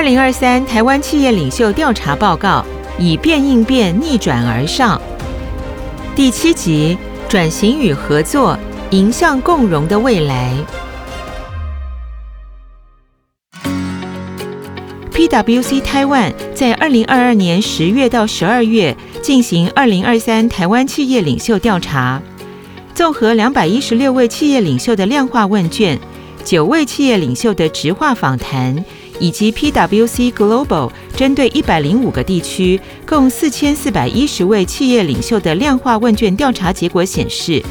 二零二三台湾企业领袖调查报告：以变应变，逆转而上。第七集：转型与合作，迎向共荣的未来。PwC Taiwan 在二零二二年十月到十二月进行二零二三台湾企业领袖调查，综合两百一十六位企业领袖的量化问卷，九位企业领袖的直话访谈。以及 PwC Global 针对一百零五个地区，共四千四百一十位企业领袖的量化问卷调查结果显示，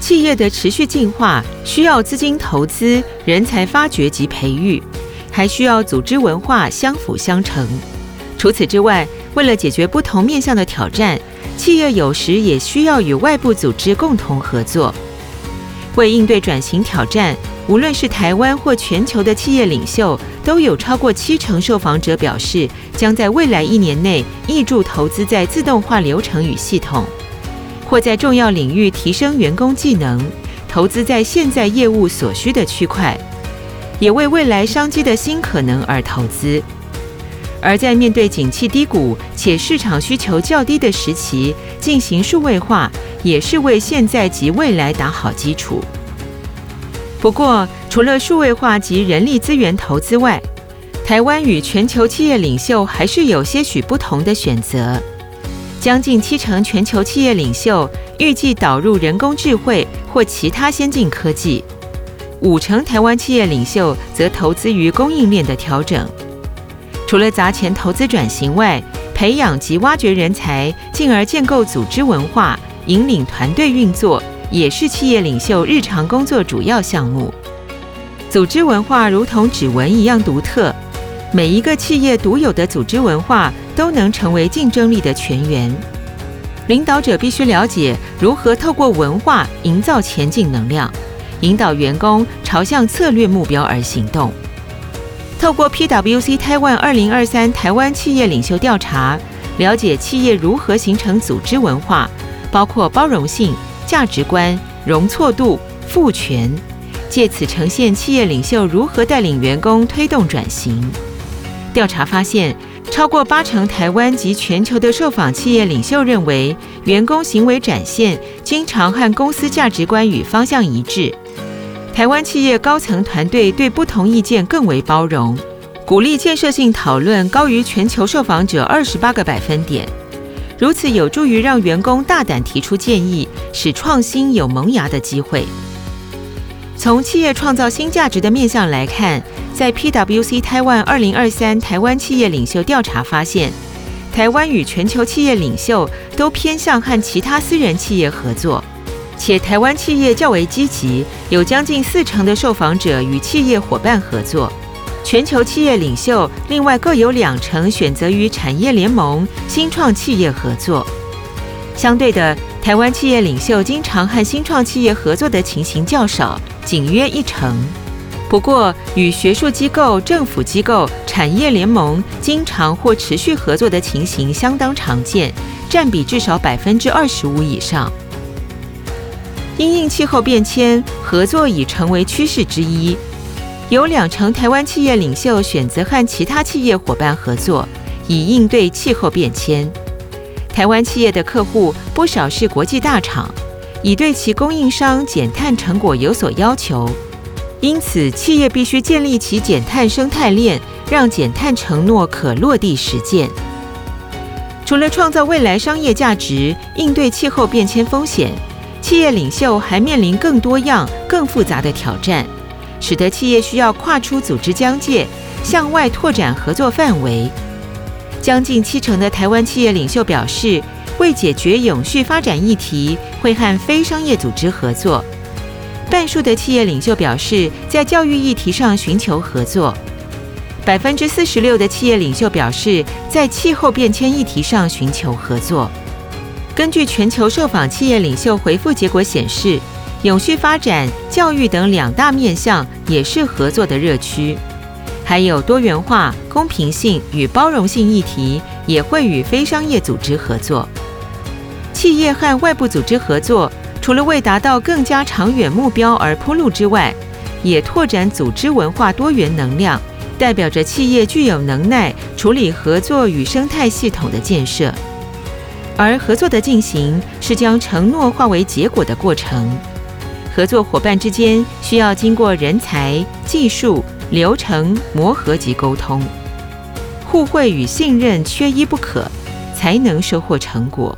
企业的持续进化需要资金投资、人才发掘及培育，还需要组织文化相辅相成。除此之外，为了解决不同面向的挑战，企业有时也需要与外部组织共同合作。为应对转型挑战，无论是台湾或全球的企业领袖，都有超过七成受访者表示，将在未来一年内挹注投资在自动化流程与系统，或在重要领域提升员工技能，投资在现在业务所需的区块，也为未来商机的新可能而投资。而在面对景气低谷且市场需求较低的时期，进行数位化，也是为现在及未来打好基础。不过，除了数位化及人力资源投资外，台湾与全球企业领袖还是有些许不同的选择。将近七成全球企业领袖预计导入人工智慧或其他先进科技，五成台湾企业领袖则投资于供应链的调整。除了砸钱投资转型外，培养及挖掘人才，进而建构组织文化，引领团队运作。也是企业领袖日常工作主要项目。组织文化如同指纹一样独特，每一个企业独有的组织文化都能成为竞争力的泉源。领导者必须了解如何透过文化营造前进能量，引导员工朝向策略目标而行动。透过 PwC Taiwan 二零二三台湾企业领袖调查，了解企业如何形成组织文化，包括包容性。价值观、容错度、赋权，借此呈现企业领袖如何带领员工推动转型。调查发现，超过八成台湾及全球的受访企业领袖认为，员工行为展现经常和公司价值观与方向一致。台湾企业高层团队对不同意见更为包容，鼓励建设性讨论高于全球受访者二十八个百分点。如此有助于让员工大胆提出建议，使创新有萌芽的机会。从企业创造新价值的面向来看，在 PwC Taiwan 二零二三台湾企业领袖调查发现，台湾与全球企业领袖都偏向和其他私人企业合作，且台湾企业较为积极，有将近四成的受访者与企业伙伴合作。全球企业领袖另外各有两成选择与产业联盟、新创企业合作。相对的，台湾企业领袖经常和新创企业合作的情形较少，仅约一成。不过，与学术机构、政府机构、产业联盟经常或持续合作的情形相当常见，占比至少百分之二十五以上。因应气候变迁，合作已成为趋势之一。有两成台湾企业领袖选择和其他企业伙伴合作，以应对气候变迁。台湾企业的客户不少是国际大厂，已对其供应商减碳成果有所要求，因此企业必须建立起减碳生态链，让减碳承诺可落地实践。除了创造未来商业价值，应对气候变迁风险，企业领袖还面临更多样、更复杂的挑战。使得企业需要跨出组织疆界，向外拓展合作范围。将近七成的台湾企业领袖表示，为解决永续发展议题，会和非商业组织合作。半数的企业领袖表示，在教育议题上寻求合作。百分之四十六的企业领袖表示，在气候变迁议题上寻求合作。根据全球受访企业领袖回复结果显示，永续发展、教育等两大面向也是合作的热区，还有多元化、公平性与包容性议题也会与非商业组织合作。企业和外部组织合作，除了为达到更加长远目标而铺路之外，也拓展组织文化多元能量，代表着企业具有能耐处理合作与生态系统的建设。而合作的进行是将承诺化为结果的过程。合作伙伴之间需要经过人才、技术、流程磨合及沟通，互惠与信任缺一不可，才能收获成果。